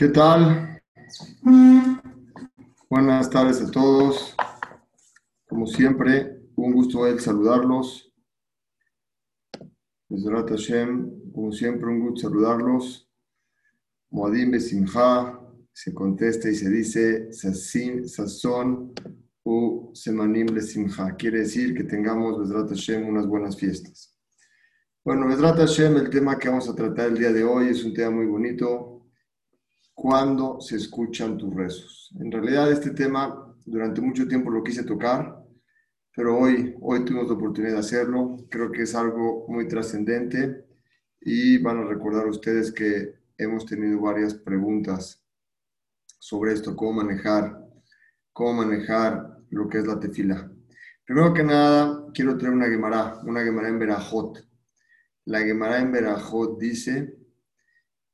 ¿Qué tal? Buenas tardes a todos. Como siempre, un gusto el saludarlos. Hashem, como siempre, un gusto saludarlos. Moadim Besimha se contesta y se dice Sazón u Semanim Besimha. Quiere decir que tengamos, Besrat Hashem, unas buenas fiestas. Bueno, Besrat Hashem, el tema que vamos a tratar el día de hoy es un tema muy bonito cuando se escuchan tus rezos. En realidad este tema durante mucho tiempo lo quise tocar, pero hoy, hoy tuvimos la oportunidad de hacerlo. Creo que es algo muy trascendente y van a recordar ustedes que hemos tenido varias preguntas sobre esto, cómo manejar, cómo manejar lo que es la tefila. Primero que nada, quiero traer una Gemara, una Gemara en Berajot. La Gemara en Berajot dice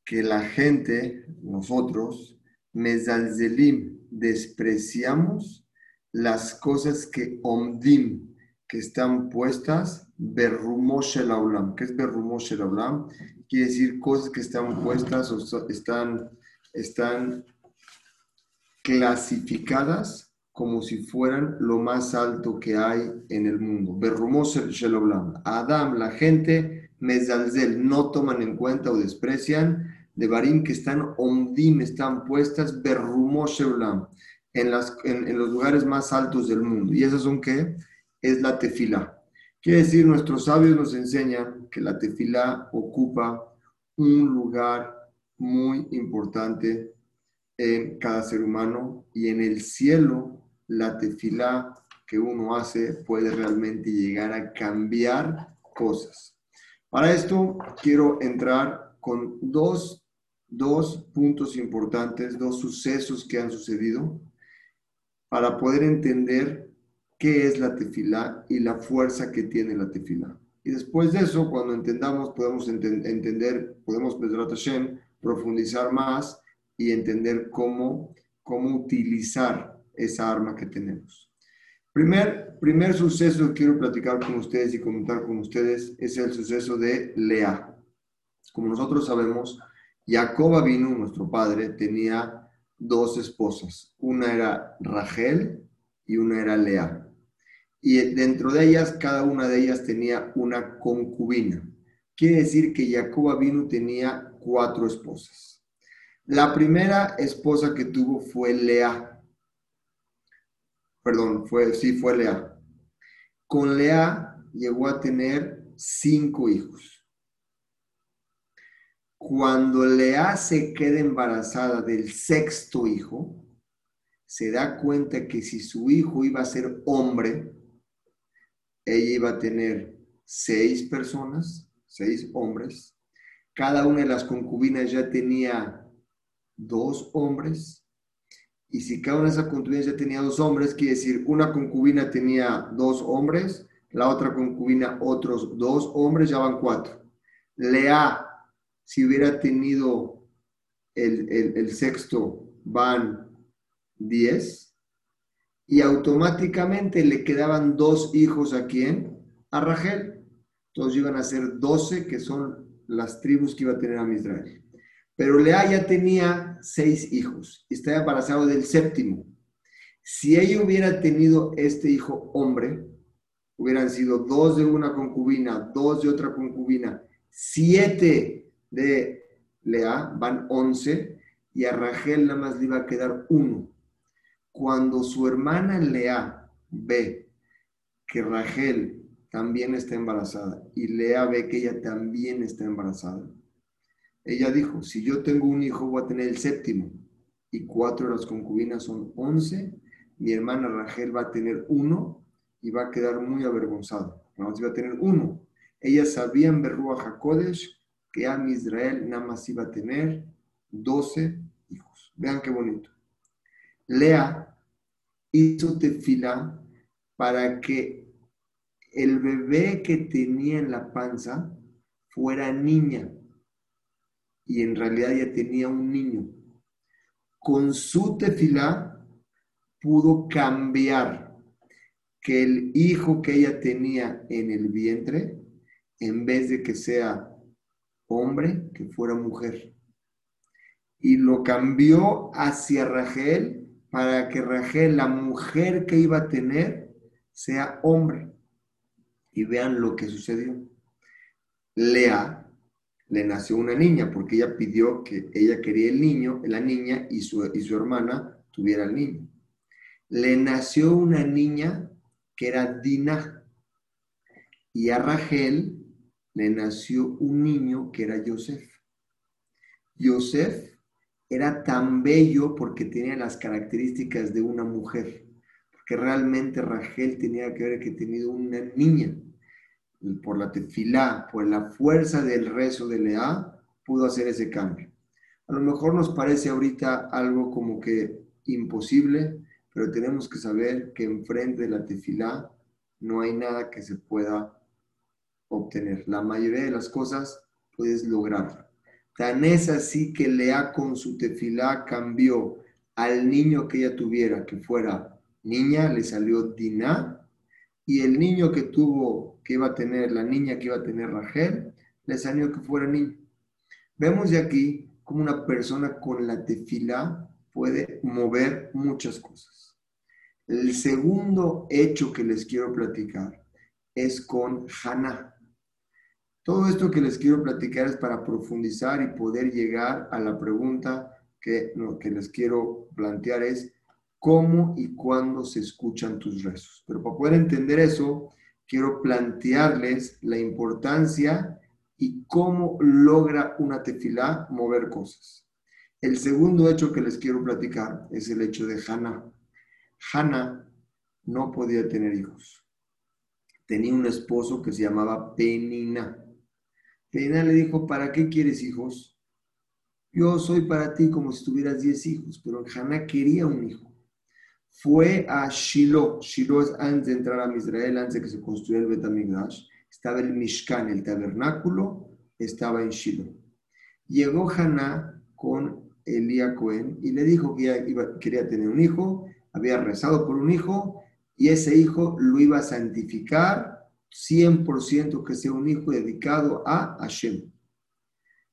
que la gente, nosotros, mezalzelim, despreciamos las cosas que omdim, que están puestas, berrumosh el aulam. ¿Qué es berrumosh el? Quiere decir cosas que están puestas o están, están clasificadas como si fueran lo más alto que hay en el mundo. Berrumosh el. Adam, la gente, mezalzel, no toman en cuenta o desprecian de Barim que están ondim, están puestas berrumosheulam, en, las, en, los lugares más altos del mundo. ¿Y esas son qué? Es la tefila. Quiere decir, nuestros sabios nos enseñan que la tefila ocupa un lugar muy importante en cada ser humano y en el cielo la tefila que uno hace puede realmente llegar a cambiar cosas. Para esto quiero entrar con dos dos puntos importantes, dos sucesos que han sucedido para poder entender qué es la tefilá y la fuerza que tiene la tefilá. Y después de eso, cuando entendamos, podemos entender, podemos, Hashem, profundizar más y entender cómo, cómo utilizar esa arma que tenemos. Primer, primer suceso que quiero platicar con ustedes y comentar con ustedes es el suceso de Lea. Como nosotros sabemos, Jacob vino, nuestro padre, tenía dos esposas. Una era Rachel y una era Lea. Y dentro de ellas, cada una de ellas tenía una concubina. Quiere decir que Jacob vino tenía cuatro esposas. La primera esposa que tuvo fue Lea. Perdón, fue, sí, fue Lea. Con Lea llegó a tener cinco hijos. Cuando Lea se queda embarazada del sexto hijo, se da cuenta que si su hijo iba a ser hombre, ella iba a tener seis personas, seis hombres. Cada una de las concubinas ya tenía dos hombres. Y si cada una de esas concubinas ya tenía dos hombres, quiere decir, una concubina tenía dos hombres, la otra concubina otros dos hombres, ya van cuatro. Lea si hubiera tenido el, sexto, van 10, y automáticamente le quedaban dos hijos a quién? A Rachel. Entonces iban a ser 12, que son las tribus que iba a tener a Israel. Pero Lea ya tenía seis hijos y estaba embarazado del séptimo. Si ella hubiera tenido este hijo hombre, hubieran sido dos de una concubina, dos de otra concubina, siete de Lea van 11 y a Rachel nada más le iba a quedar uno. Cuando su hermana Lea ve que Rachel también está embarazada y Lea ve que ella también está embarazada, ella dijo, si yo tengo un hijo voy a tener el séptimo y cuatro de las concubinas son once, mi hermana Rachel va a tener uno y va a quedar muy avergonzada. Nada más iba a tener uno. Ellas sabían Berrua Jacodesh que a Israel nada más iba a tener 12 hijos. Vean qué bonito. Lea hizo tefila para que el bebé que tenía en la panza fuera niña y en realidad ya tenía un niño. Con su tefila pudo cambiar que el hijo que ella tenía en el vientre, en vez de que sea hombre que fuera mujer. y lo cambió hacia Rachel para que Rachel, la mujer que iba a tener, sea hombre. Y vean lo que sucedió. Lea le nació una niña porque ella pidió que ella quería el niño, la niña y su, y su hermana tuviera el niño. Le nació una niña que era Dina y a Rachel le nació un niño que era Yosef. Yosef era tan bello porque tenía las características de una mujer, porque realmente Rachel tenía que haber que tenido una niña. por la tefilá, por la fuerza del rezo de Lea, pudo hacer ese cambio. A lo mejor nos parece ahorita algo como que imposible, pero tenemos que saber que enfrente de la tefilá no hay nada que se pueda obtener. La mayoría de las cosas puedes lograr. Tan es así que Lea con su tefilá cambió al niño que ella tuviera, que fuera niña, le salió Diná, y el niño que tuvo, que iba a tener, la niña que iba a tener Rachel, le salió que fuera niño. Vemos de aquí cómo una persona con la tefilá puede mover muchas cosas. El segundo hecho que les quiero platicar es con Haná. Todo esto que les quiero platicar es para profundizar y poder llegar a la pregunta que, que les quiero plantear es cómo y cuándo se escuchan tus rezos. Pero para poder entender eso, quiero plantearles la importancia y cómo logra una tefilá mover cosas. El segundo hecho que les quiero platicar es el hecho de Hannah. Hannah no podía tener hijos. Tenía un esposo que se llamaba Penina. Penina le dijo, ¿para qué quieres hijos? Yo soy para ti como si tuvieras diez hijos, pero Hannah quería un hijo. Fue a Shiloh. Shiloh es antes de entrar a Israel, antes de que se construyera el Betamigdash. Estaba el Mishkan, el tabernáculo, estaba en Shiloh. Llegó Hannah con Elías Cohen y le dijo que quería tener un hijo, había rezado por un hijo y ese hijo lo iba a santificar 100% que sea un hijo dedicado a Hashem.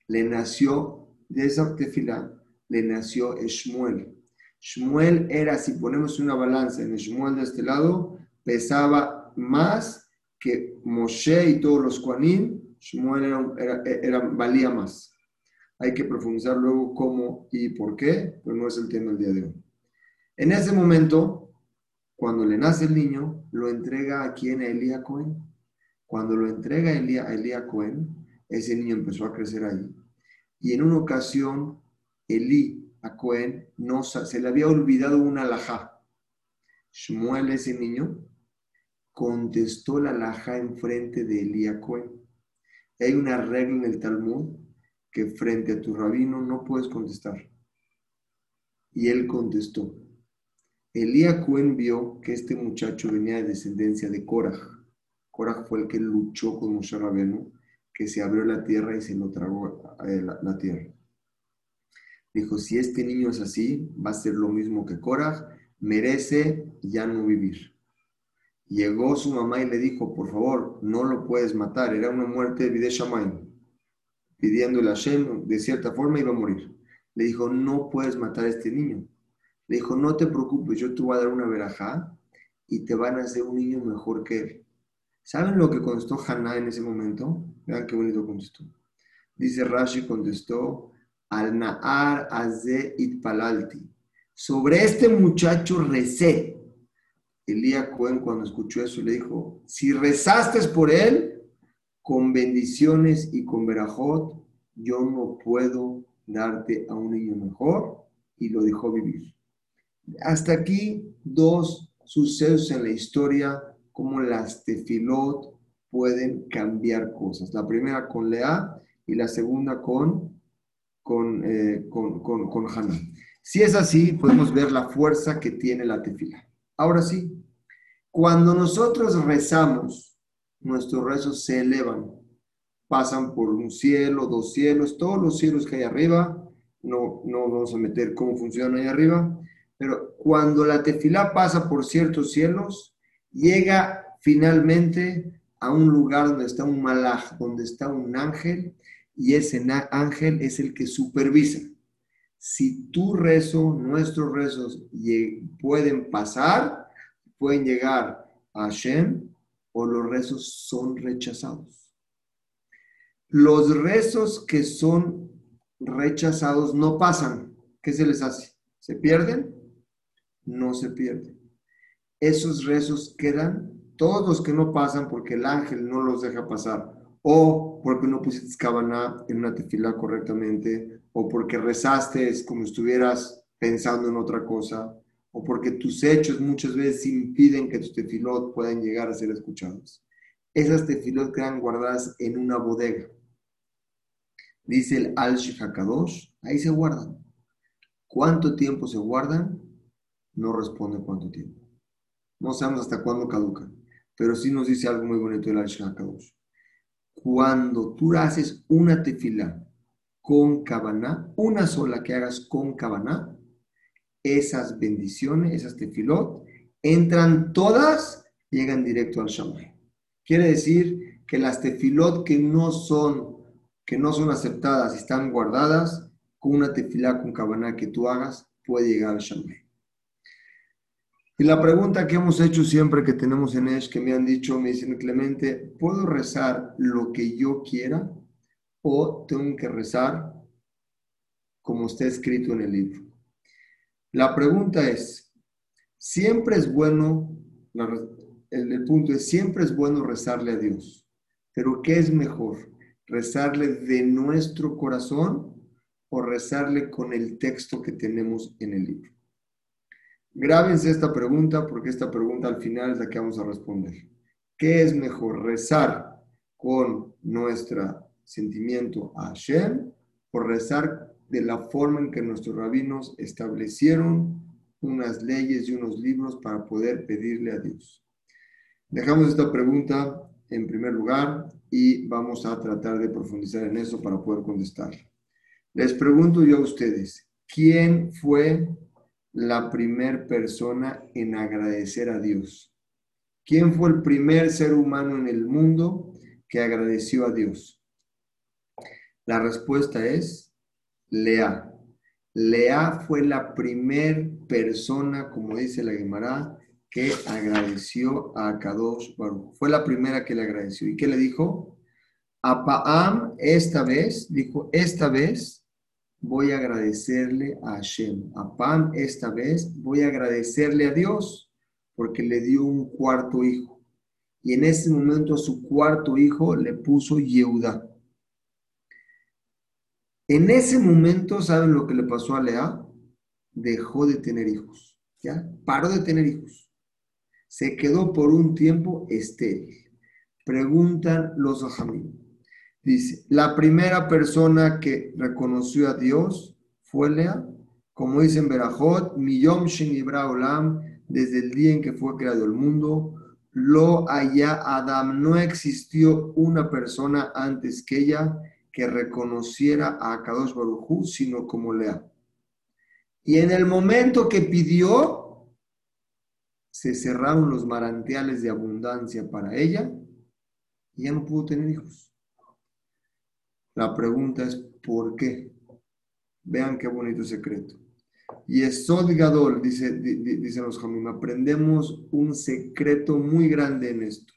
Le nació, de esa tefila, le nació Shmuel. Shmuel era, si ponemos una balanza en Shmuel de este lado, pesaba más que Moshe y todos los Kuanim. Shmuel era, valía más. Hay que profundizar luego cómo y por qué, pero no es el tema del día de hoy. En ese momento, cuando le nace el niño, lo entrega a quien, a Elías Cohen. Cuando lo entrega a Elías, Cohen, ese niño empezó a crecer ahí. Y en una ocasión, Elí a Cohen no, se le había olvidado una alajá. Shmuel, ese niño, contestó la alajá enfrente de Elías Cohen. Hay una regla en el Talmud que frente a tu rabino no puedes contestar. Y él contestó. Elías Cohen vio que este muchacho venía de descendencia de Korah Korah fue el que luchó con Moshe Rabenu, que se abrió la tierra y se lo tragó eh, la, tierra. Dijo, si este niño es así, va a ser lo mismo que Korah, merece ya no vivir. Llegó su mamá y le dijo, por favor, no lo puedes matar, era una muerte de Shamayim. Pidiéndole a Hashem, de cierta forma iba a morir. Le dijo, no puedes matar a este niño. Le dijo, no te preocupes, yo te voy a dar una verajá y te van a hacer un niño mejor que él. ¿Saben lo que contestó Haná en ese momento? Vean qué bonito contestó. Dice Rashi contestó, al Na'ar Aze Itpalalti. Sobre este muchacho recé. Elías Cohen cuando escuchó eso le dijo, si rezaste por él, con bendiciones y con verajot, yo no puedo darte a un niño mejor y lo dejó vivir. Hasta aquí dos sucesos en la historia cómo las tefilot pueden cambiar cosas. La primera con Lea y la segunda con, con, eh, con, con, Si es así, podemos ver la fuerza que tiene la tefila. Ahora sí, cuando nosotros rezamos, nuestros rezos se elevan, pasan por un cielo, dos cielos, todos los cielos que hay arriba, no, no vamos a meter cómo funciona ahí arriba, pero cuando la tefila pasa por ciertos cielos, llega finalmente a un lugar donde está un malaj, donde está un ángel, y ese ángel es el que supervisa. si tu rezo, nuestros rezos pueden pasar, pueden llegar a Hashem, o los rezos son rechazados. Los rezos que son rechazados no pasan. ¿Qué se les hace? ¿Se pierden? No se pierden. Esos rezos quedan, todos los que no pasan porque el ángel no los deja pasar, o porque no pusiste cabana en una tefila correctamente, o porque rezaste como estuvieras pensando en otra cosa, o porque tus hechos muchas veces impiden que tus tefilot puedan llegar a ser escuchados. Esas tefilot quedan guardadas en una bodega. Dice el al Hakadosh, ahí se guardan. ¿Cuánto tiempo se guardan? No responde cuánto tiempo. No sabemos hasta cuándo caducan, pero sí nos dice algo muy bonito el al Hakadosh. Cuando tú haces una tefila con cabana, una sola que hagas con cabana, esas bendiciones, esas tefilot, entran todas, llegan directo al Shamay. Quiere decir que las tefilot que no son, que no son aceptadas y están guardadas, con una tefilá con cabana que tú hagas, puede llegar al Shamay. La pregunta que hemos hecho siempre que tenemos en Esh, que me han dicho, me dicen Clemente, ¿puedo rezar lo que yo quiera o tengo que rezar como está escrito en el libro? La pregunta es, siempre es bueno, el, punto es, siempre es bueno rezarle a Dios, pero ¿qué es mejor? ¿Rezarle de nuestro corazón o rezarle con el texto que tenemos en el libro? Grábense esta pregunta porque esta pregunta al final es la que vamos a responder. ¿Qué es mejor, rezar con nuestro sentimiento a Hashem o rezar de la forma en que nuestros rabinos establecieron unas leyes y unos libros para poder pedirle a Dios. Dejamos esta pregunta en primer lugar y vamos a tratar de profundizar en eso para poder contestar. Les pregunto yo a ustedes, ¿quién fue la primer persona en agradecer a Dios? ¿Quién fue el primer ser humano en el mundo que agradeció a Dios? La respuesta es Lea. Lea fue la primer persona, como dice la Gemara, que agradeció a Kadosh Baruch. Fue la primera que le agradeció. ¿Y qué le dijo? A Paam, esta vez, dijo, esta vez voy a agradecerle a Hashem. A Pam, esta vez voy a agradecerle a Dios porque le dio un cuarto hijo. Y en ese momento a su cuarto hijo le puso Yehuda. En ese momento, ¿saben lo que le pasó a Lea? Dejó de tener hijos, ¿ya? Paró de tener hijos. Se quedó por un tiempo estéril. Preguntan los ajamín. Dice, la primera persona que reconoció a Dios fue Lea, como dice en Berajot, Miyom Shenibra Olam, desde el día en que fue creado el mundo, lo allá Adam, no existió una persona antes que ella que reconociera a Kadosh Barujú, sino como Lea. Y en el momento que pidió, se cerraron los manantiales de abundancia para ella y ya no pudo tener hijos. La pregunta es, ¿por qué? Vean qué bonito secreto. Y es Gadol, dice, dicen los Jamim, aprendemos un secreto muy grande en esto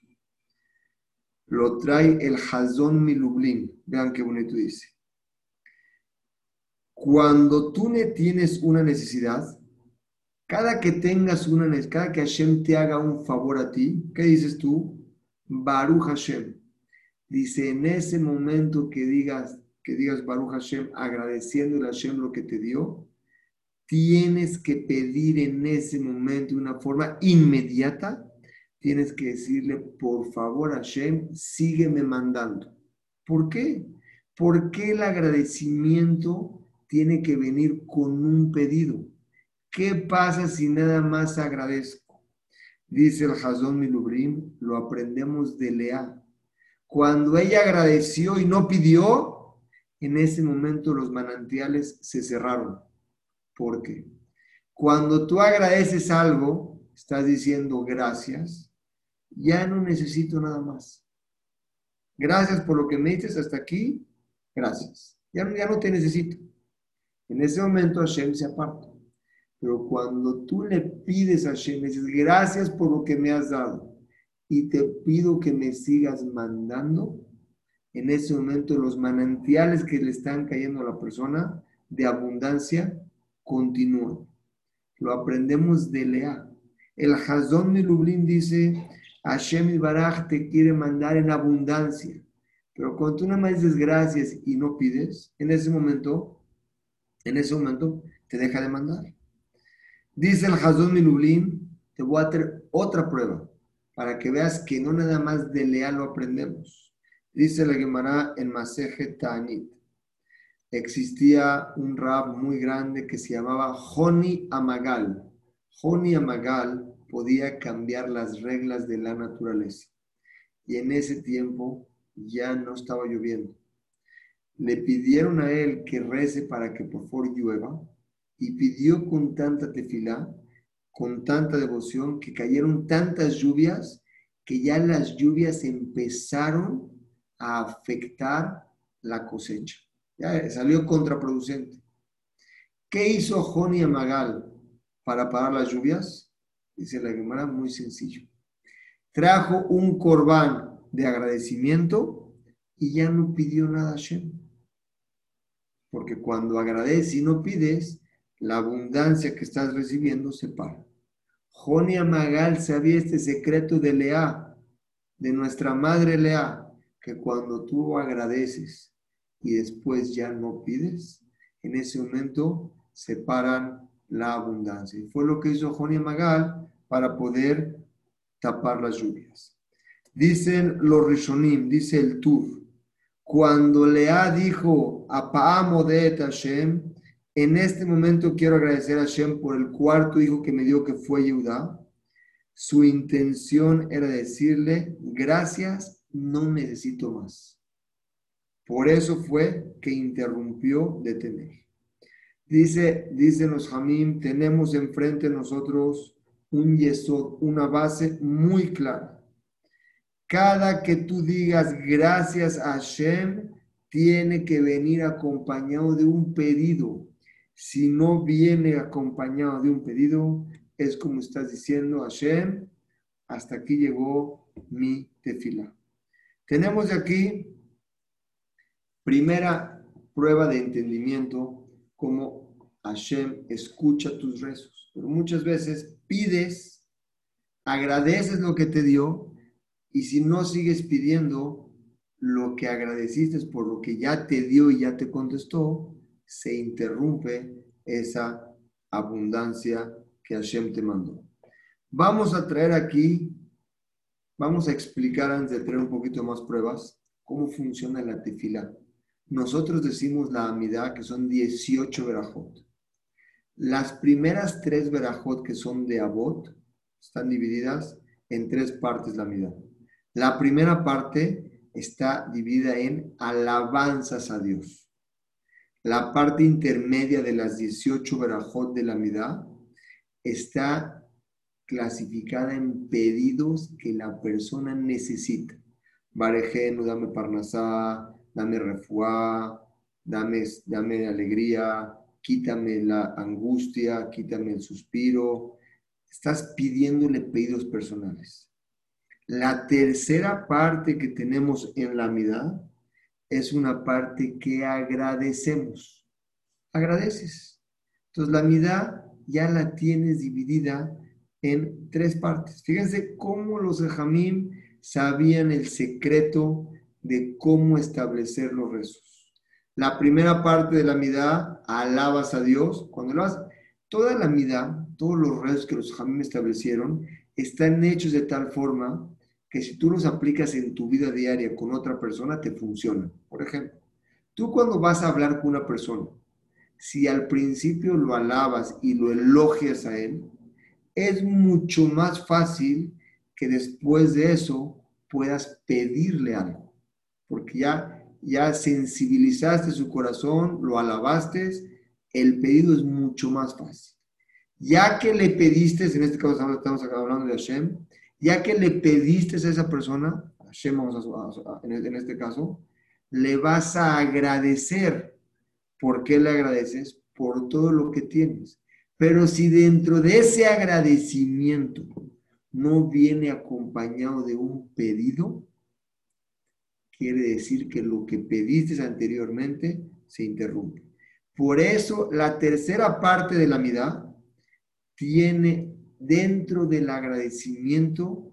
lo trae el Hazón Milublin. Vean qué bonito dice. Cuando tú ne tienes una necesidad, cada que tengas una necesidad, cada que Hashem te haga un favor a ti, ¿qué dices tú? Baruch Hashem. Dice, en ese momento que digas, que digas Baruch Hashem, agradeciendo a Hashem lo que te dio, tienes que pedir en ese momento de una forma inmediata tienes que decirle, por favor, Hashem, sígueme mandando. ¿Por qué? Porque el agradecimiento tiene que venir con un pedido. ¿Qué pasa si nada más agradezco? Dice el Hazón Milubrim, lo aprendemos de Lea. Cuando ella agradeció y no pidió, en ese momento los manantiales se cerraron. ¿Por qué? Cuando tú agradeces algo, estás diciendo gracias, ya no necesito nada más. Gracias por lo que me dices hasta aquí, gracias. Ya, ya no te necesito. En ese momento Hashem se aparta. Pero cuando tú le pides a Hashem, dices, gracias por lo que me has dado y te pido que me sigas mandando, en ese momento los manantiales que le están cayendo a la persona de abundancia continúan. Lo aprendemos de Lea. El Hazón de dice, Hashem Baraj te quiere mandar en abundancia. Pero cuando tú nada más dices gracias y no pides, en ese momento, en ese momento te deja de mandar. Dice el Hazón Lublin, te voy a hacer otra prueba para que veas que no nada más de leal lo aprendemos. Dice la Gemara en Maseje Ta'anit. Existía un rab muy grande que se llamaba Joni Amagal. Joni Amagal podía cambiar las reglas de la naturaleza. Y en ese tiempo ya no estaba lloviendo. Le pidieron a él que rece para que por favor llueva y pidió con tanta tefilá con tanta devoción que cayeron tantas lluvias que ya las lluvias empezaron a afectar la cosecha. Ya salió contraproducente. ¿Qué hizo Joni Amagal para parar las lluvias? Dice la Gemara, muy sencillo. Trajo un corbán de agradecimiento y ya no pidió nada a Shem. Porque cuando agradeces y no pides, la abundancia que estás recibiendo se para. Jonia Magal sabía este secreto de Lea, de nuestra madre Lea, que cuando tú agradeces y después ya no pides, en ese momento separan la abundancia. Y fue lo que hizo Jonia Magal para poder tapar las lluvias. Dicen los Rishonim, dice el Tur, cuando Lea dijo, Apaamo de Hashem, en este momento quiero agradecer a Hashem por el cuarto hijo que me dio, que fue Yehudá. Su intención era decirle, gracias, no necesito más. Por eso fue que interrumpió de tener. Dice, dicen los Hamim, tenemos enfrente nosotros un yesod, una base muy clara. Cada que tú digas gracias a Hashem, tiene que venir acompañado de un pedido si no viene acompañado de un pedido, es como estás diciendo, Hashem, hasta aquí llegó mi tefila. Tenemos aquí primera prueba de entendimiento, como Hashem escucha tus rezos. Pero muchas veces pides, agradeces lo que te dio, y si no sigues pidiendo lo que agradeciste por lo que ya te dio y ya te contestó, se interrumpe esa abundancia que Hashem te mandó. Vamos a traer aquí, vamos a explicar antes de traer un poquito más pruebas, cómo funciona la tefila. Nosotros decimos la amidad que son 18 verajot. Las primeras tres verajot que son de abot están divididas en tres partes la amidad. La primera parte está dividida en alabanzas a Dios. La parte intermedia de las 18 verajot de la midá está clasificada en pedidos que la persona necesita. Barejenu, dame parnasá, dame refuá, dame, dame alegría, quítame la angustia, quítame el suspiro. Estás pidiéndole pedidos personales. La tercera parte que tenemos en la midá es una parte que agradecemos. Agradeces. Entonces la mitad ya la tienes dividida en tres partes. Fíjense cómo los Jamim sabían el secreto de cómo establecer los rezos. La primera parte de la mitad, alabas a Dios. Cuando lo haces, toda la mitad, todos los rezos que los Jamim establecieron, están hechos de tal forma que si tú los aplicas en tu vida diaria con otra persona, te funcionan. Por ejemplo, tú cuando vas a hablar con una persona, si al principio lo alabas y lo elogias a él, es mucho más fácil que después de eso puedas pedirle algo, porque ya, ya sensibilizaste su corazón, lo alabaste, el pedido es mucho más fácil. Ya que le pediste, en este caso estamos hablando de Hashem, ya que le pediste a esa persona, en este caso, le vas a agradecer. ¿Por qué le agradeces? por todo lo que tienes. Pero si dentro de ese agradecimiento no viene acompañado de un pedido, quiere decir que lo que pediste anteriormente se interrumpe. Por eso la tercera parte de la mitad tiene dentro del agradecimiento,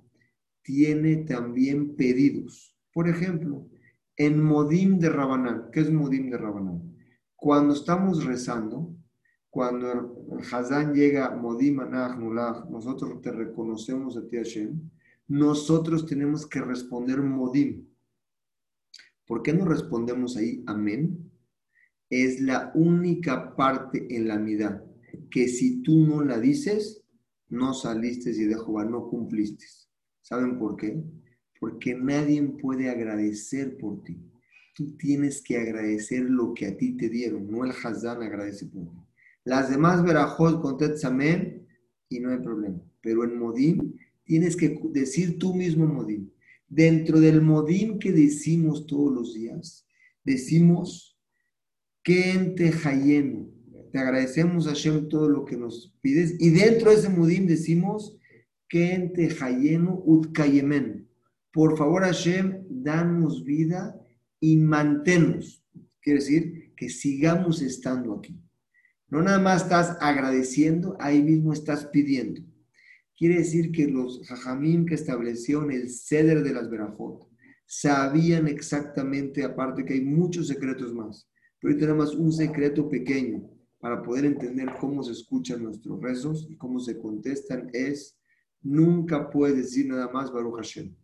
tiene también pedidos. Por ejemplo, en Modim de Rabanán, ¿qué es Modim de Rabanán? Cuando estamos rezando, cuando el Hazán llega, Modim Anach nosotros te reconocemos a ti Hashem, nosotros tenemos que responder Modim. ¿Por qué no respondemos ahí Amén? Es la única parte en la mitad que si tú no la dices, no saliste y de Jehová, no cumpliste. ¿Saben por qué? Porque nadie puede agradecer por ti. Tú tienes que agradecer lo que a ti te dieron, no el Hazán agradece por ti. Las demás verajos con amén y no hay problema. Pero en Modim tienes que decir tú mismo Modim. Dentro del Modim que decimos todos los días, decimos que en Tejayenu, te agradecemos Hashem todo lo que nos pides. Y dentro de ese mudim decimos, que en Tejayenu utkayemen. Por favor, Hashem, danos vida y manténnos. Quiere decir que sigamos estando aquí. No nada más estás agradeciendo, ahí mismo estás pidiendo. Quiere decir que los jajamim que establecieron el ceder de las verajot sabían exactamente, aparte que hay muchos secretos más, pero hoy tenemos un secreto pequeño para poder entender cómo se escuchan nuestros rezos y cómo se contestan es, nunca puedes decir nada más Baruch Hashem.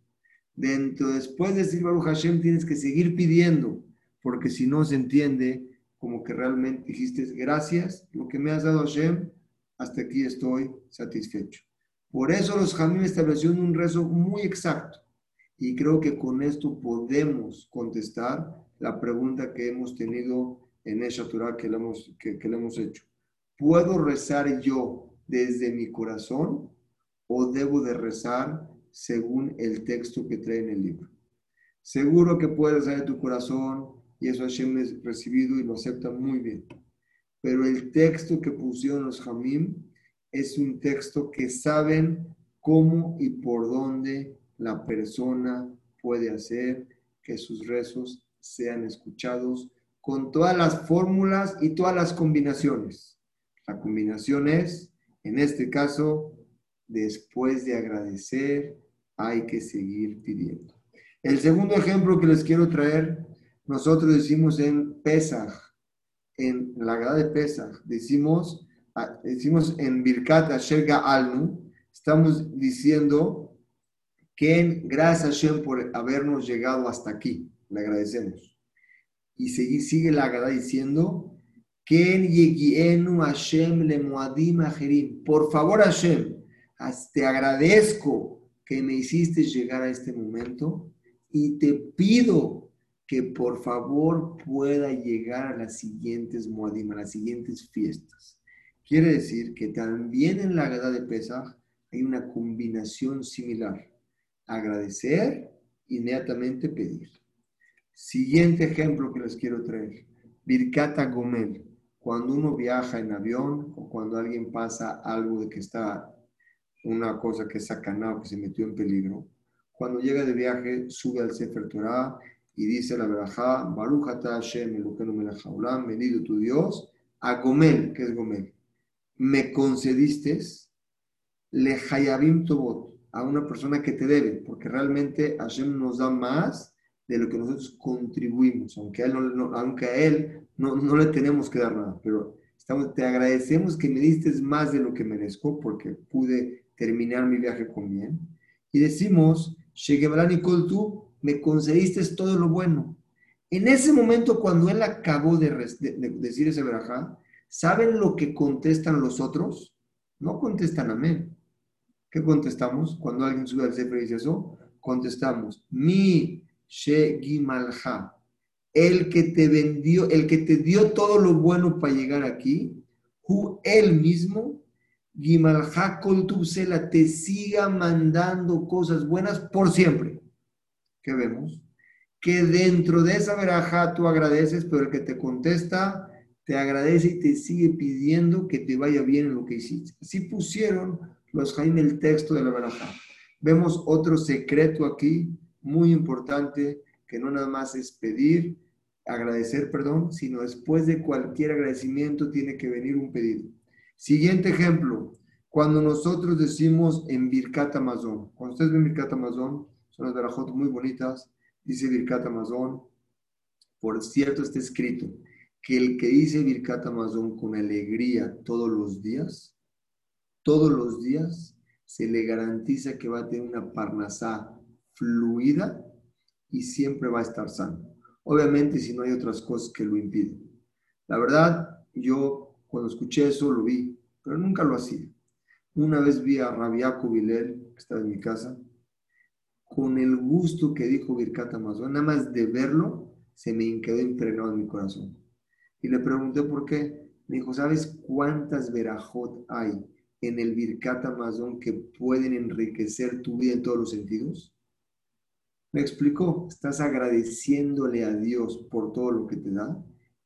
Dentro, después de decir Baruch Hashem, tienes que seguir pidiendo, porque si no se entiende como que realmente dijiste, gracias, lo que me has dado Hashem, hasta aquí estoy satisfecho. Por eso los Jamim establecieron un rezo muy exacto. Y creo que con esto podemos contestar la pregunta que hemos tenido en esa Torah que le, hemos, que, le hemos hecho. ¿Puedo rezar yo desde mi corazón o debo de rezar según el texto que trae en el libro? Seguro que puedes rezar tu corazón y eso Hashem es recibido y lo acepta muy bien. Pero el texto que pusieron los Hamim es un texto que saben cómo y por dónde la persona puede hacer que sus rezos sean escuchados con todas las fórmulas y todas las combinaciones. La combinación es, en este caso, después de agradecer, hay que seguir pidiendo. El segundo ejemplo que les quiero traer, nosotros decimos en Pesach, en la grada de Pesach, decimos, ah, decimos en Birkat Asher Alnu, estamos diciendo que gracias a Hashem por habernos llegado hasta aquí, le agradecemos y sigue, sigue la Agada diciendo, Por favor, Hashem, te agradezco que me hiciste llegar a este momento y te pido que por favor pueda llegar a las siguientes Moadim, a las siguientes fiestas. Quiere decir que también en la Agada de Pesach hay una combinación similar. Agradecer, inmediatamente pedir. Siguiente ejemplo que les quiero traer. Birkata Gomel. Cuando uno viaja en avión o cuando alguien pasa algo de que está una cosa que es sacanado, que se metió en peligro, cuando llega de viaje, sube al Sefer Torah y dice la verajá, Baruch Hashem, Elukenu melech haolam, bendito tu Dios, a Gomel, que es Gomel, me concediste le hayabim tobot, a una persona que te debe, porque realmente Hashem nos da más de lo que nosotros contribuimos, aunque a él no, aunque a él no, no, le tenemos que dar nada, pero estamos, te agradecemos que me diste más de lo que merezco porque pude terminar mi viaje con bien. Y decimos, y tú me concediste todo lo bueno. En ese momento, cuando él acabó de, decir ese verajá, ¿saben lo que contestan los otros? No contestan amén. ¿Qué contestamos? Cuando alguien sube al Sefer y dice eso, contestamos, mi Shegimalha. El que te vendió, el que te dio todo lo bueno para llegar aquí, Hu, él mismo, Gimalha Koltubsela, te siga mandando cosas buenas por siempre. ¿Qué vemos? Que dentro de esa veraja tú agradeces, pero el que te contesta te agradece y te sigue pidiendo que te vaya bien en lo que hiciste. Así pusieron los Jaime el texto de la Barajá. Vemos otro secreto aquí muy importante, que no nada más es pedir, agradecer, perdón, sino después de cualquier agradecimiento tiene que venir un pedido. Siguiente ejemplo, cuando nosotros decimos en Birkat Amazon, cuando ustedes ven Birkat Amazon, son las barajot muy bonitas, dice Birkat Amazon, por cierto está escrito que el que dice Birkat Amazon con alegría todos los días, todos los días, se le garantiza que va a tener una parnasá fluida y siempre va a estar sano. Obviamente si no hay otras cosas que lo impiden. La verdad, yo cuando escuché eso lo vi, pero nunca lo hacía. Una vez vi a Rabiaco Vilel, que estaba en mi casa, con el gusto que dijo Birkat Amazon, nada más de verlo, se me quedó impregnado en mi corazón. Y le pregunté por qué. Me dijo, ¿sabes cuántas verajot hay en el Birkat Amazon que pueden enriquecer tu vida en todos los sentidos? Me explicó, estás agradeciéndole a Dios por todo lo que te da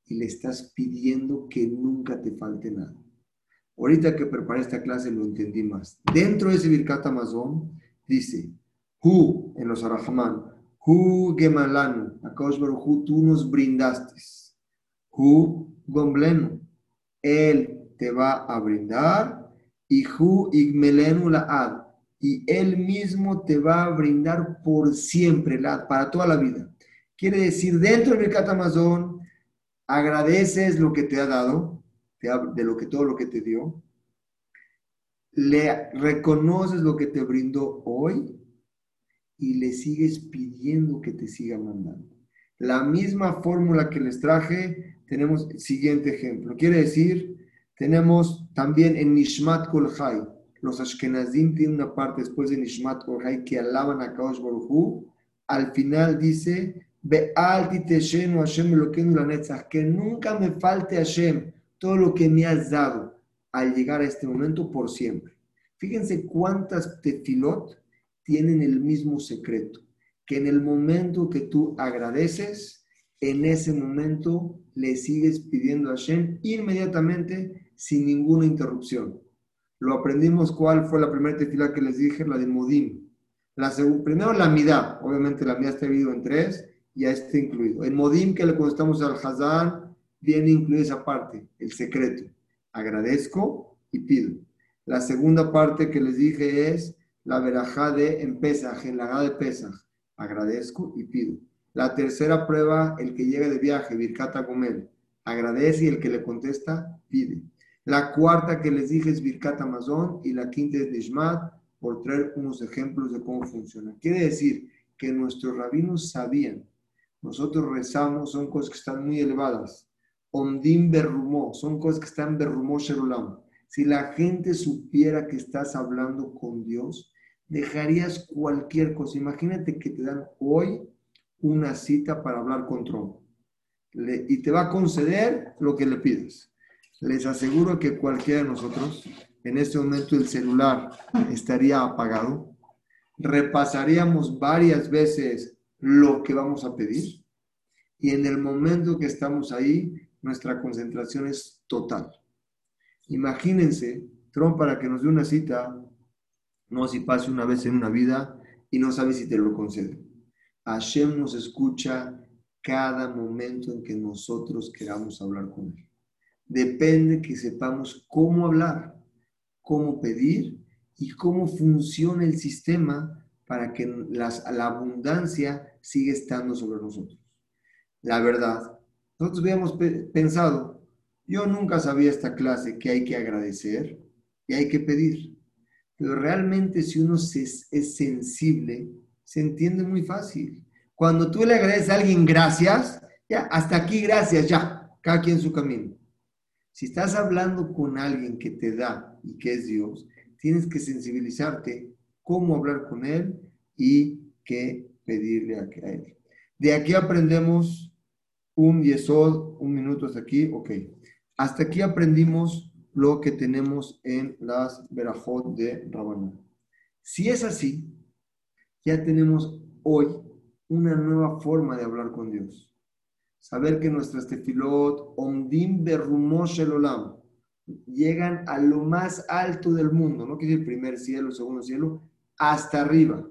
y le estás pidiendo que nunca te falte nada. Ahorita que preparé esta clase lo entendí más. Dentro de ese Birkat Amazon dice, Hu, en los Arahman, Hu Gemalanu, Hu, tú nos brindaste. Hu Gomblenu, Él te va a brindar. Y Hu Igmelenu Laad, y Él mismo te va a brindar por siempre, para toda la vida. Quiere decir, dentro del Amazon, agradeces lo que te ha dado, de lo que todo lo que te dio, le reconoces lo que te brindó hoy y le sigues pidiendo que te siga mandando. La misma fórmula que les traje, tenemos siguiente ejemplo. Quiere decir, tenemos también en Nishmat Kol los Ashkenazim tienen una parte después de Nishmat Korhai que alaban a Kaosh Baruchu. Al final dice, la que nunca me falte Hashem todo lo que me has dado al llegar a este momento por siempre. Fíjense cuántas tefilot tienen el mismo secreto, que en el momento que tú agradeces, en ese momento le sigues pidiendo a Hashem inmediatamente sin ninguna interrupción. Lo aprendimos cuál fue la primera tefila que les dije, la de Modim. La primero la midá, obviamente la midá está dividido en tres, ya está incluido. En Modim, que le contestamos al Hazán, viene incluida esa parte, el secreto. Agradezco y pido. La segunda parte que les dije es la verajá de en Pesaj, en la de Pesaj. Agradezco y pido. La tercera prueba, el que llega de viaje, Birkata Gomel, agradece y el que le contesta, pide. La cuarta que les dije es Birkat Amazon y la quinta es Nishmat, por traer unos ejemplos de cómo funciona. Quiere decir que nuestros rabinos sabían, nosotros rezamos, son cosas que están muy elevadas. Ondim Berrumó, son cosas que están Berrumó Sherulam. Si la gente supiera que estás hablando con Dios, dejarías cualquier cosa. Imagínate que te dan hoy una cita para hablar con Trump y te va a conceder lo que le pides les aseguro que cualquiera de nosotros, en este momento el celular estaría apagado, repasaríamos varias veces lo que vamos a pedir y en el momento que estamos ahí, nuestra concentración es total. Imagínense, Trump para que nos dé una cita, no si pase una vez en una vida y no sabe si te lo concede. Hashem nos escucha cada momento en que nosotros queramos hablar con él depende que sepamos cómo hablar, cómo pedir y cómo funciona el sistema para que la abundancia siga estando sobre nosotros. La verdad, nosotros habíamos pensado, yo nunca sabía esta clase que hay que agradecer y hay que pedir, pero realmente si uno es, es sensible, se entiende muy fácil. Cuando tú le agradeces a alguien gracias, ya, hasta aquí gracias, ya, cada quien su camino. Si estás hablando con alguien que te da y que es Dios, tienes que sensibilizarte cómo hablar con Él y qué pedirle a Él. De aquí aprendemos un yesod, un minuto hasta aquí, ok. Hasta aquí aprendimos lo que tenemos en las verajot de Rabaná. Si es así, ya tenemos hoy una nueva forma de hablar con Dios. Saber que nuestras tefilot, omdim berrumosh olam, llegan a lo más alto del mundo, no es el primer cielo, el segundo cielo, hasta arriba.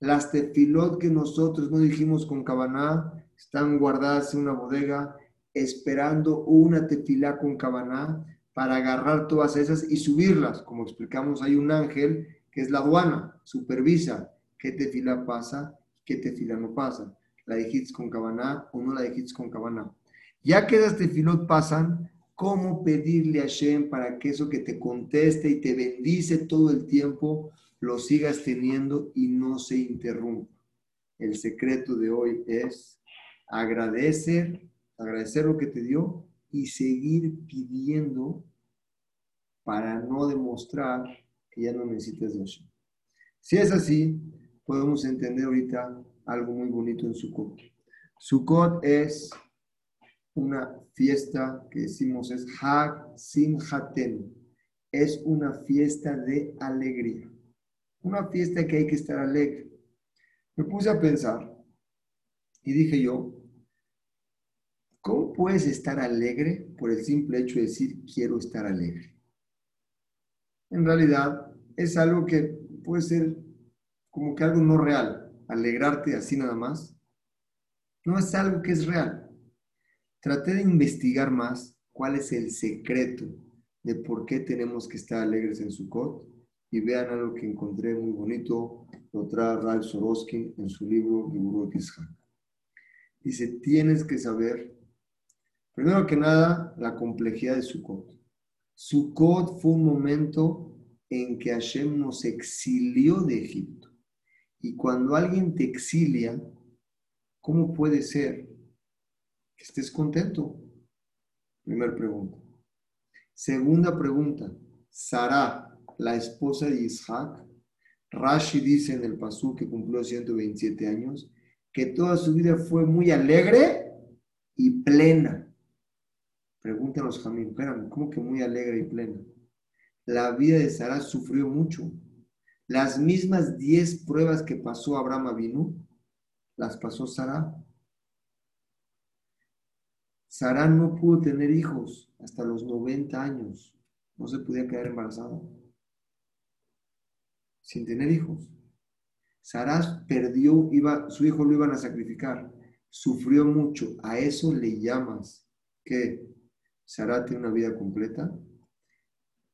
Las tefilot que nosotros no dijimos con Kabaná están guardadas en una bodega esperando una tefilá con Kabaná para agarrar todas esas y subirlas. Como explicamos, hay un ángel que es la aduana, supervisa qué tefilá pasa, qué tefilá no pasa. La de con Kabaná o no la de con Kabaná. Ya que las tefilot pasan, ¿cómo pedirle a Shem para que eso que te conteste y te bendice todo el tiempo lo sigas teniendo y no se interrumpa? El secreto de hoy es agradecer agradecer lo que te dio y seguir pidiendo para no demostrar que ya no necesitas de Si es así, podemos entender ahorita algo muy bonito en Sukkot. Sukkot es una fiesta que decimos es Hag Simhaten. Es una fiesta de alegría. Una fiesta que hay que estar alegre. Me puse a pensar y dije yo, ¿Cómo puedes estar alegre por el simple hecho de decir quiero estar alegre? En realidad es algo que puede ser como que algo no real. Alegrarte así nada más. No es algo que es real. Traté de investigar más cuál es el secreto de por qué tenemos que estar alegres en Sukkot y vean algo que encontré muy bonito, lo trae Ralph Soroskin en su libro Libro de Dice, tienes que saber Primero que nada, la complejidad de Sukkot. Sukkot fue un momento en que Hashem nos exilió de Egipto. Y cuando alguien te exilia, ¿cómo puede ser que estés contento? Primera pregunta. Segunda pregunta. Sara, la esposa de Isaac, Rashi dice en el Pasú que cumplió 127 años, que toda su vida fue muy alegre y plena. Pregúntanos, Jamín, espérame, ¿cómo que muy alegre y plena? La vida de Sara sufrió mucho. Las mismas 10 pruebas que pasó Abraham Avinu, las pasó Sara. Sara no pudo tener hijos hasta los 90 años. No se podía quedar embarazada. Sin tener hijos. Sara perdió, iba, su hijo lo iban a sacrificar. Sufrió mucho. A eso le llamas que ¿Sara tiene una vida completa?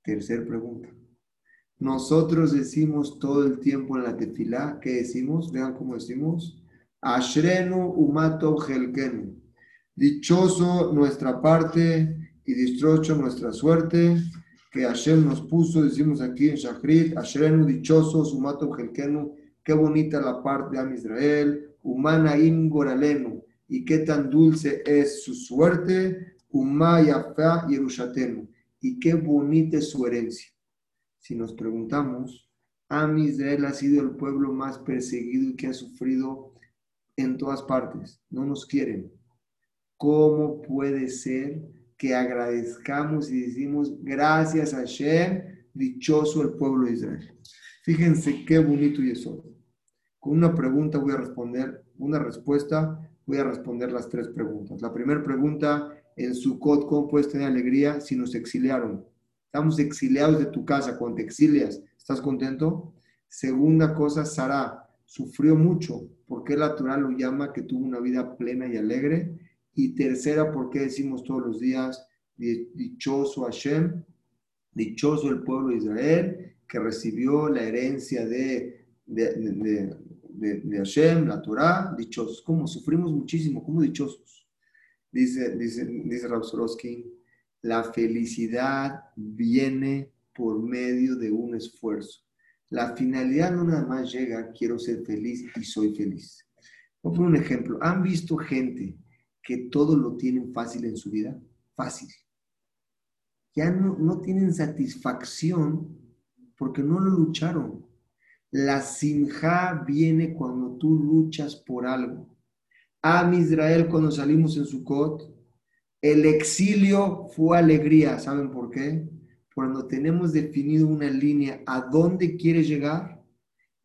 Tercer pregunta. Nosotros decimos todo el tiempo en la tefilá, ¿qué decimos? Vean cómo decimos. Ashrenu umato helkenu. Dichoso nuestra parte y distrocho nuestra suerte que Hashem nos puso, decimos aquí en Shachrit, Ashrenu dichoso umato helkenu. Qué bonita la parte de Am Israel. Humana ingoralenu. Y qué tan dulce es su suerte Umaya y Yerushatenu. Y qué bonita es su herencia. Si nos preguntamos, Am Israel ha sido el pueblo más perseguido y que ha sufrido en todas partes. No nos quieren. ¿Cómo puede ser que agradezcamos y decimos gracias a Hashem, dichoso el pueblo de Israel? Fíjense qué bonito y eso. Con una pregunta voy a responder, una respuesta, voy a responder las tres preguntas. La primera pregunta en Sukkot, ¿cómo puedes tener alegría si nos exiliaron? Estamos exiliados de tu casa, cuando te exilias, ¿estás contento? Segunda cosa, Sara sufrió mucho. ¿Por qué la Torah lo llama que tuvo una vida plena y alegre? Y tercera, ¿por qué decimos todos los días, dichoso Hashem, dichoso el pueblo de Israel, que recibió la herencia de, de, de, Hashem, la Torah, dichosos. ¿Cómo? Sufrimos muchísimo, ¿cómo dichosos? Dice, dice, dice la felicidad viene por medio de un esfuerzo. La finalidad no nada más llega, quiero ser feliz y soy feliz. Voy a un ejemplo. ¿Han visto gente que todo lo tienen fácil en su vida? Fácil. Ya no, no tienen satisfacción porque no lo lucharon. La sinja viene cuando tú luchas por algo a Israel cuando salimos en Sukkot, el exilio fue alegría. ¿Saben por qué? Cuando tenemos definido una línea a dónde quieres llegar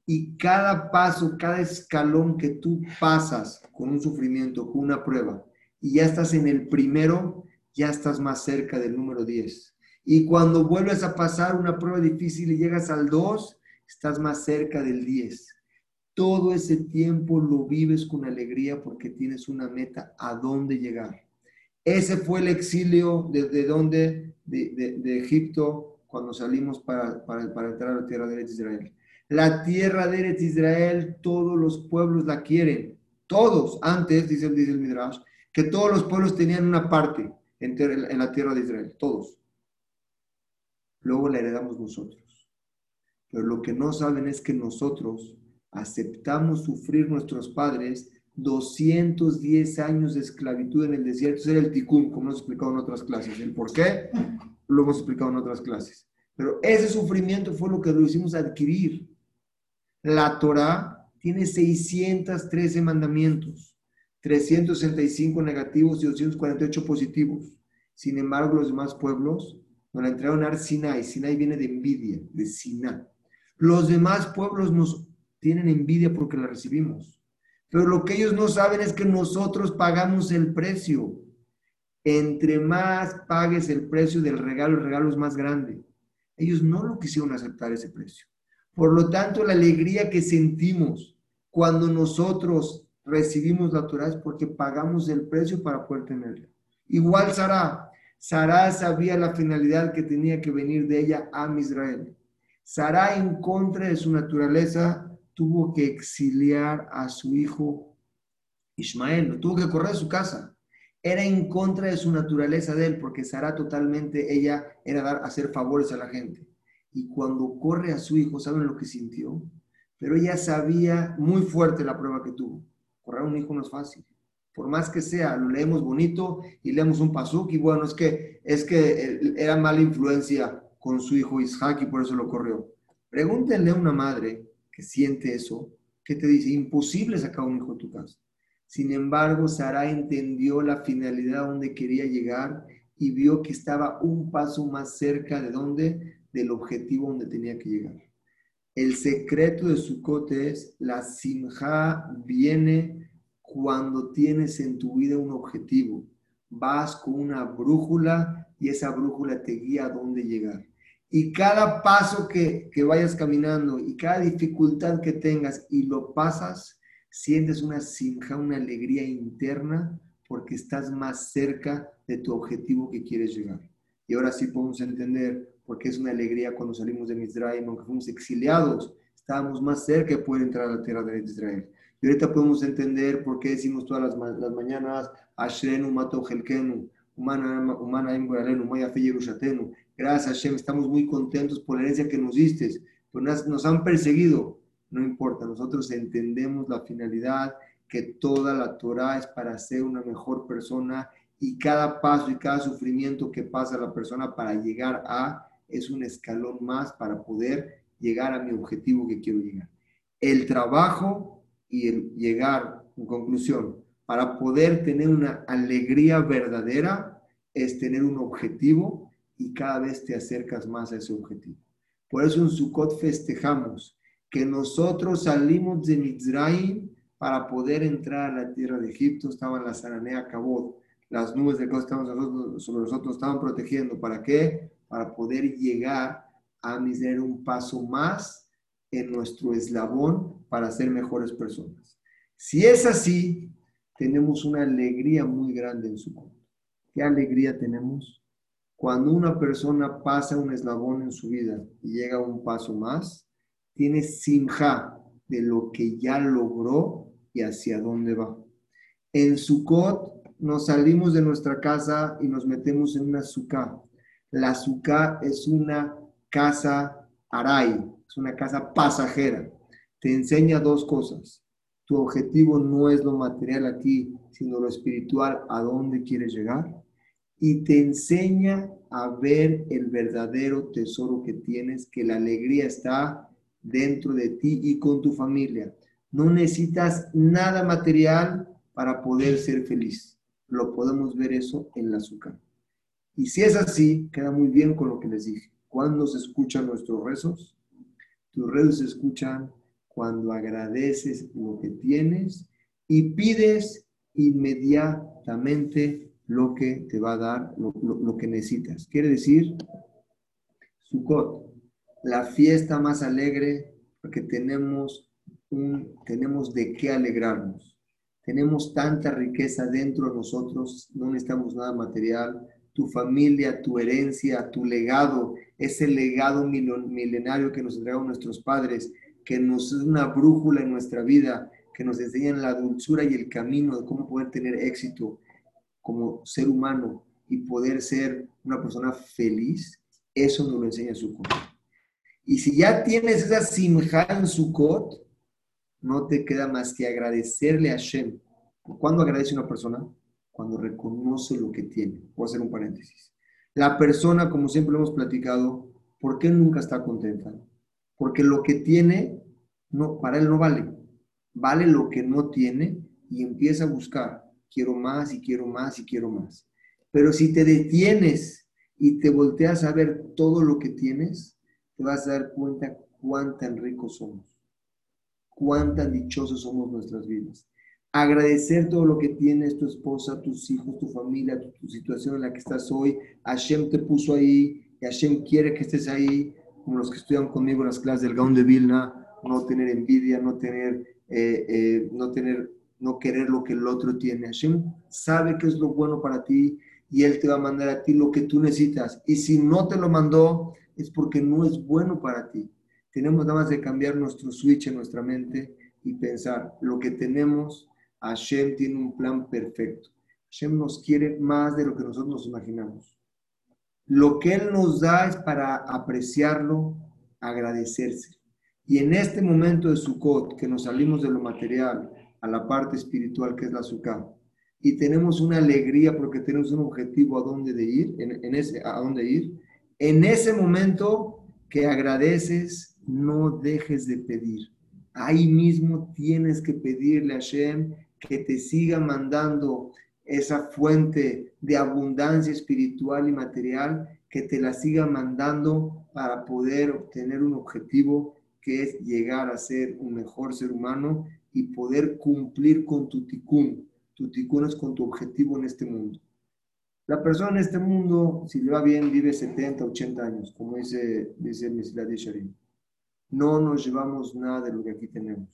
y cada paso, cada escalón que tú pasas con un sufrimiento, con una prueba, y ya estás en el primero, ya estás más cerca del número 10. Y cuando vuelves a pasar una prueba difícil y llegas al 2, estás más cerca del 10. Todo ese tiempo lo vives con alegría porque tienes una meta a dónde llegar. Ese fue el exilio desde donde, de, Egipto, cuando salimos para, para, entrar a la tierra de Israel. La tierra de Eretz Israel, todos los pueblos la quieren. Todos, antes, dice, dice el Midrash, que todos los pueblos tenían una parte en, la tierra de Israel, todos. Luego la heredamos nosotros. Pero lo que no saben es que nosotros aceptamos sufrir nuestros padres 210 años de esclavitud en el desierto. Ese el tikkun, como hemos explicado en otras clases. ¿El por qué? Lo hemos explicado en otras clases. Pero ese sufrimiento fue lo que lo hicimos adquirir. La Torah tiene 613 mandamientos, 365 negativos y 248 positivos. Sin embargo, los demás pueblos nos la entregaron a Sinai. Sinai viene de envidia, de Sinai. Los demás pueblos nos tienen envidia porque la recibimos. Pero lo que ellos no saben es que nosotros pagamos el precio. Entre más pagues el precio del regalo, el regalo es más grande. Ellos no lo quisieron aceptar ese precio. Por lo tanto, la alegría que sentimos cuando nosotros recibimos la Torah es porque pagamos el precio para poder tenerla. Igual Sara. Sara sabía la finalidad que tenía que venir de ella a Israel. Sara, en contra de su naturaleza, tuvo que exiliar a su hijo Ismael, tuvo que correr de su casa. Era en contra de su naturaleza de él, porque Sara totalmente, ella era dar, hacer favores a la gente. Y cuando corre a su hijo, ¿saben lo que sintió? Pero ella sabía muy fuerte la prueba que tuvo. Correr a un hijo no es fácil. Por más que sea, lo leemos bonito y leemos un pasuk y bueno, es que, es que era mala influencia con su hijo Isaac y por eso lo corrió. Pregúntenle a una madre que siente eso, que te dice, imposible sacar un hijo de tu casa. Sin embargo, Sara entendió la finalidad a donde quería llegar y vio que estaba un paso más cerca de donde del objetivo donde tenía que llegar. El secreto de Sukkot es la simja viene cuando tienes en tu vida un objetivo. Vas con una brújula y esa brújula te guía a dónde llegar. Y cada paso que, que vayas caminando y cada dificultad que tengas y lo pasas, sientes una simja, una alegría interna porque estás más cerca de tu objetivo que quieres llegar. Y ahora sí podemos entender porque es una alegría cuando salimos de Misraim, aunque fuimos exiliados, estábamos más cerca de poder entrar a la tierra de Israel. Y ahorita podemos entender por qué decimos todas las, las mañanas, Ashrenu mato helkenu, Gracias Hashem, estamos muy contentos por la herencia que nos diste, nos, nos han perseguido. No importa, nosotros entendemos la finalidad que toda la Torah es para ser una mejor persona y cada paso y cada sufrimiento que pasa la persona para llegar a es un escalón más para poder llegar a mi objetivo que quiero llegar. El trabajo y el llegar, en conclusión, para poder tener una alegría verdadera es tener un objetivo y cada vez te acercas más a ese objetivo. Por eso en Sukkot festejamos que nosotros salimos de Mizraim para poder entrar a la tierra de Egipto, estaba en la Saranea Cabot, las nubes de estaban sobre nosotros estaban protegiendo. ¿Para qué? para poder llegar a tener un paso más en nuestro eslabón para ser mejores personas. Si es así, tenemos una alegría muy grande en su cuerpo. ¿Qué alegría tenemos? Cuando una persona pasa un eslabón en su vida y llega a un paso más, tiene simja de lo que ya logró y hacia dónde va. En Sukkot nos salimos de nuestra casa y nos metemos en una sukkah la azúcar es una casa aray, es una casa pasajera. Te enseña dos cosas. Tu objetivo no es lo material aquí, sino lo espiritual, a dónde quieres llegar. Y te enseña a ver el verdadero tesoro que tienes, que la alegría está dentro de ti y con tu familia. No necesitas nada material para poder ser feliz. Lo podemos ver eso en la azúcar. Y si es así, queda muy bien con lo que les dije. ¿Cuándo se escuchan nuestros rezos? Tus rezos se escuchan cuando agradeces lo que tienes y pides inmediato exactamente lo que te va a dar, lo, que necesitas. Quiere decir, Sukkot, la fiesta más alegre, porque tenemos, un, tenemos de qué alegrarnos. Tenemos tanta riqueza dentro de nosotros, no necesitamos nada material. Tu familia, tu herencia, tu legado, ese legado milenario que nos entregaron nuestros padres, que nos es una brújula en nuestra vida, que nos enseñan la dulzura y el camino de cómo poder tener éxito como ser humano y poder ser una persona feliz, eso nos lo enseña Sukkot. Y si ya tienes esa simja en Sukkot, no te queda más que agradecerle a Shem. ¿Cuándo agradece una persona? Cuando reconoce lo que tiene. Voy a hacer un paréntesis. La persona, como siempre lo hemos platicado, ¿por qué nunca está contenta? Porque lo que tiene, no, para él no vale vale lo que no tiene y empieza a buscar, quiero más y quiero más y quiero más. Pero si te detienes y te volteas a ver todo lo que tienes, te vas a dar cuenta cuán tan ricos somos, cuán tan dichosos somos nuestras vidas. Agradecer todo lo que tienes, tu esposa, tus hijos, tu familia, tu, situación en la que estás hoy. Hashem te puso ahí y Hashem quiere que estés ahí, como los que estudian conmigo en las clases del Gaon de Vilna, no tener envidia, no tener eh, eh, no tener, no querer lo que el otro tiene. Hashem sabe que es lo bueno para ti y Él te va a mandar a ti lo que tú necesitas. Y si no te lo mandó, es porque no es bueno para ti. Tenemos nada más de cambiar nuestro switch en nuestra mente y pensar, lo que tenemos, Hashem tiene un plan perfecto. Hashem nos quiere más de lo que nosotros nos imaginamos. Lo que Él nos da es para apreciarlo, agradecerse. Y en este momento de Sukkot, que nos salimos de lo material a la parte espiritual que es la Sukkot, y tenemos una alegría porque tenemos un objetivo a dónde de ir, en, ese, a dónde ir, en ese momento que agradeces, no dejes de pedir. Ahí mismo tienes que pedirle a Hashem que te siga mandando esa fuente de abundancia espiritual y material, que te la siga mandando para poder obtener un objetivo que es llegar a ser un mejor ser humano y poder cumplir con tu tikkun. Tu tikkun es con tu objetivo en este mundo. La persona en este mundo, si le va bien, vive 70, 80 años, como dice, dice Sharim. No nos llevamos nada de lo que aquí tenemos.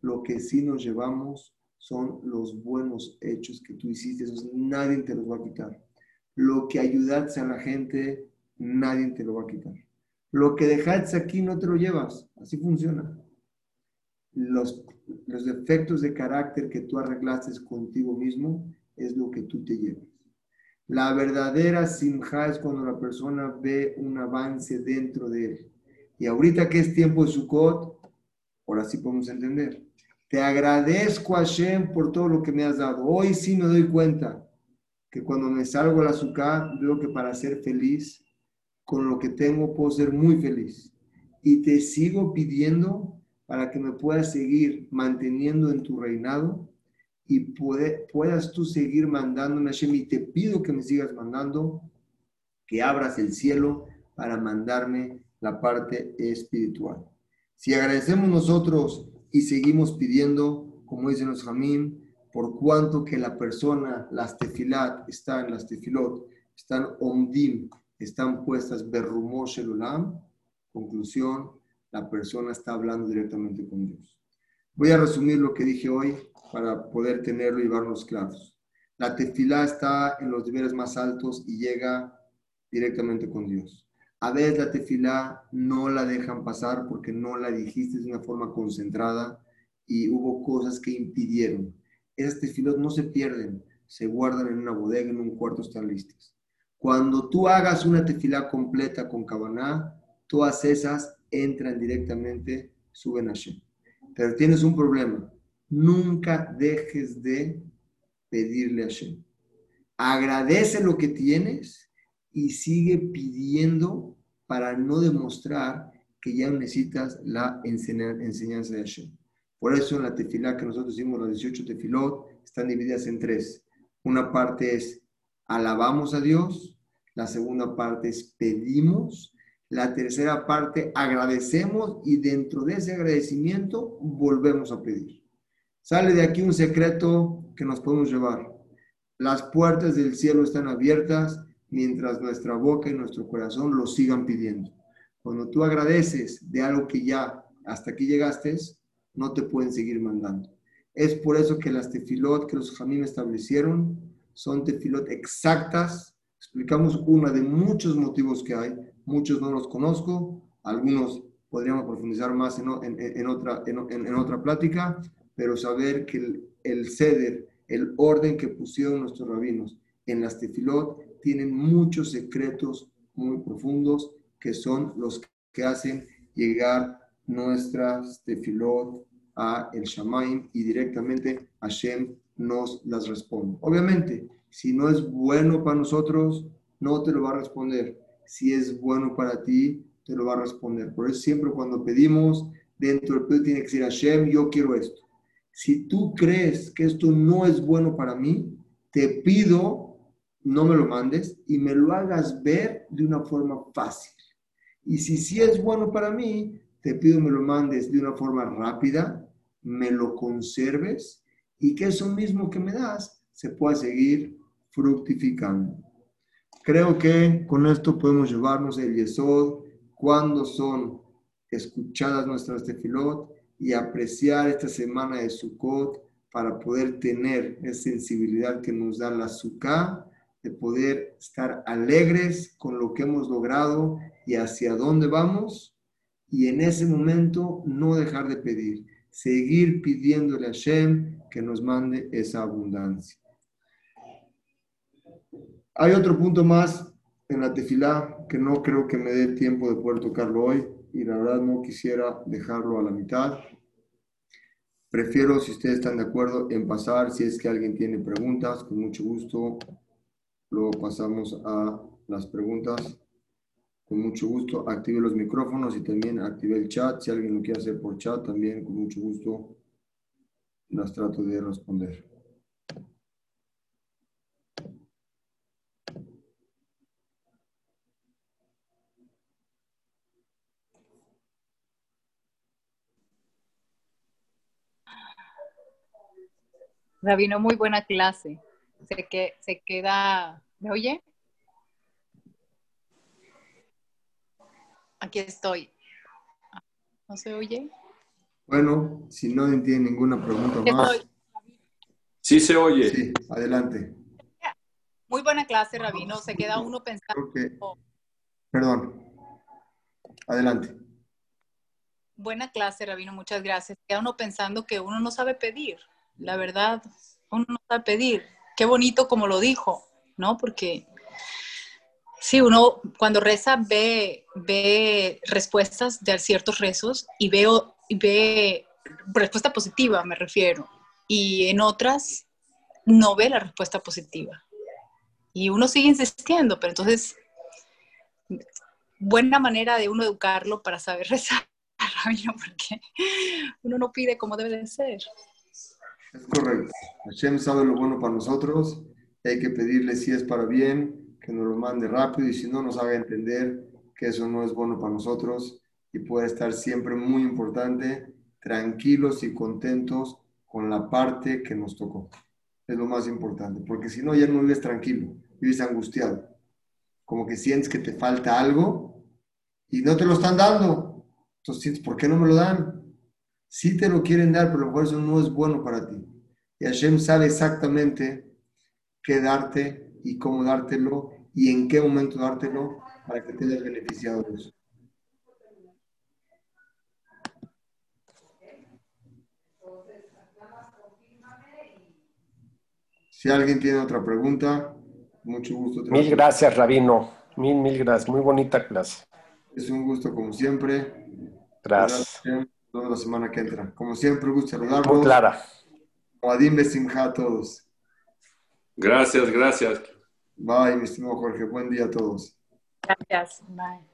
Lo que sí nos llevamos son los buenos hechos que tú hiciste, esos nadie te los va a quitar. Lo que ayudaste a la gente, nadie te lo va a quitar. Lo que dejaste aquí no te lo llevas. Así funciona. Los, los defectos de carácter que tú arreglaste contigo mismo es lo que tú te llevas. La verdadera simja es cuando la persona ve un avance dentro de él. Y ahorita que es tiempo de Sukkot, ahora sí podemos entender. Te agradezco a Hashem por todo lo que me has dado. Hoy sí me doy cuenta que cuando me salgo al azúcar, veo que para ser feliz con lo que tengo puedo ser muy feliz. Y te sigo pidiendo para que me puedas seguir manteniendo en tu reinado y puedas tú seguir mandándome, Hashem, y te pido que me sigas mandando, que abras el cielo para mandarme la parte espiritual. Si agradecemos nosotros y seguimos pidiendo, como dice nuestro Jamín, por cuanto que la persona, las tefilat, están, las tefilot, están omdim, están puestas Berrumó Shelulam. Conclusión, la persona está hablando directamente con Dios. Voy a resumir lo que dije hoy para poder tenerlo y llevarnos claros. La tefilá está en los niveles más altos y llega directamente con Dios. A veces la tefilá no la dejan pasar porque no la dijiste de una forma concentrada y hubo cosas que impidieron. Esas tefilot no se pierden, se guardan en una bodega, en un cuarto, están listas. Cuando tú hagas una tefilá completa con Kabaná, todas esas entran directamente, suben a Shem. Pero tienes un problema. Nunca dejes de pedirle a Shem. Agradece lo que tienes y sigue pidiendo para no demostrar que ya necesitas la enseñanza de Hashem. Por eso en la tefilá que nosotros hicimos, las 18 tefilot, están divididas en tres. Una parte es alabamos a Dios, la segunda parte es pedimos, la tercera parte agradecemos y dentro de ese agradecimiento volvemos a pedir. Sale de aquí un secreto que nos podemos llevar. Las puertas del cielo están abiertas mientras nuestra boca y nuestro corazón lo sigan pidiendo. Cuando tú agradeces de algo que ya hasta aquí llegaste, no te pueden seguir mandando. Es por eso que las tefilot que los jamim establecieron son tefilot exactas. Explicamos una de muchos motivos que hay. Muchos no los conozco, algunos podríamos profundizar más en, otra, en, otra plática, pero saber que el, el ceder, el orden que pusieron nuestros rabinos en las tefilot, tienen muchos secretos muy profundos que son los que hacen llegar nuestras tefilot a el Shamaim y directamente Hashem nos las responde. Obviamente, si no es bueno para nosotros, no te lo va a responder. Si es bueno para ti, te lo va a responder. Por eso siempre cuando pedimos, dentro del pedido tiene que decir Hashem, yo quiero esto. Si tú crees que esto no es bueno para mí, te pido, no me lo mandes y me lo hagas ver de una forma fácil. Y si sí es bueno para mí, te pido me lo mandes de una forma rápida, me lo conserves y que eso mismo que me das se pueda seguir fructificando. Creo que con esto podemos llevarnos el yesod cuando son escuchadas nuestras tefilot y apreciar esta semana de Sukkot para poder tener esa sensibilidad que nos da la Sukkah, de poder estar alegres con lo que hemos logrado y hacia dónde vamos y en ese momento no dejar de pedir, seguir pidiéndole a Hashem que nos mande esa abundancia. Hay otro punto más en la tefilá que no creo que me dé tiempo de poder tocarlo hoy y la verdad no quisiera dejarlo a la mitad. Prefiero, si ustedes están de acuerdo, en pasar, si es que alguien tiene preguntas, con mucho gusto, luego pasamos a las preguntas con mucho gusto active los micrófonos y también active el chat. Si alguien lo quiere hacer por chat, también con mucho gusto las trato de responder. Rabino, muy buena clase. Se, que, se queda, ¿me oye? Aquí estoy. ¿No se oye? Bueno, si no tiene ninguna pregunta más. Sí se oye. Sí, adelante. Muy buena clase, Rabino. Se queda uno pensando. Perdón. Adelante. Buena clase, Rabino. Muchas gracias. Queda uno pensando que uno no sabe pedir. La verdad, uno no sabe pedir. Qué bonito como lo dijo, ¿no? Porque Sí, uno cuando reza ve, ve respuestas de ciertos rezos y veo, ve respuesta positiva, me refiero, y en otras no ve la respuesta positiva. Y uno sigue insistiendo, pero entonces, buena manera de uno educarlo para saber rezar, porque uno no pide como debe de ser. Es correcto. Hashem sabe lo bueno para nosotros, hay que pedirle si es para bien que nos lo mande rápido y si no nos haga entender que eso no es bueno para nosotros y puede estar siempre muy importante, tranquilos y contentos con la parte que nos tocó. Es lo más importante, porque si no ya no vives tranquilo, vives angustiado, como que sientes que te falta algo y no te lo están dando. Entonces ¿por qué no me lo dan? Sí te lo quieren dar, pero a lo mejor eso no es bueno para ti. Y Hashem sabe exactamente qué darte y cómo dártelo y en qué momento dártelo para que te des beneficiado de eso. Si alguien tiene otra pregunta, mucho gusto. Mil gracias, Rabino. Mil, mil gracias. Muy bonita clase. Es un gusto, como siempre. Gracias. Toda la semana que entra. Como siempre, gusto saludarlos. Muy clara. Adim Besimha a todos. Gracias, gracias. Bye, mi estimado Jorge. Buen día a todos. Gracias. Bye.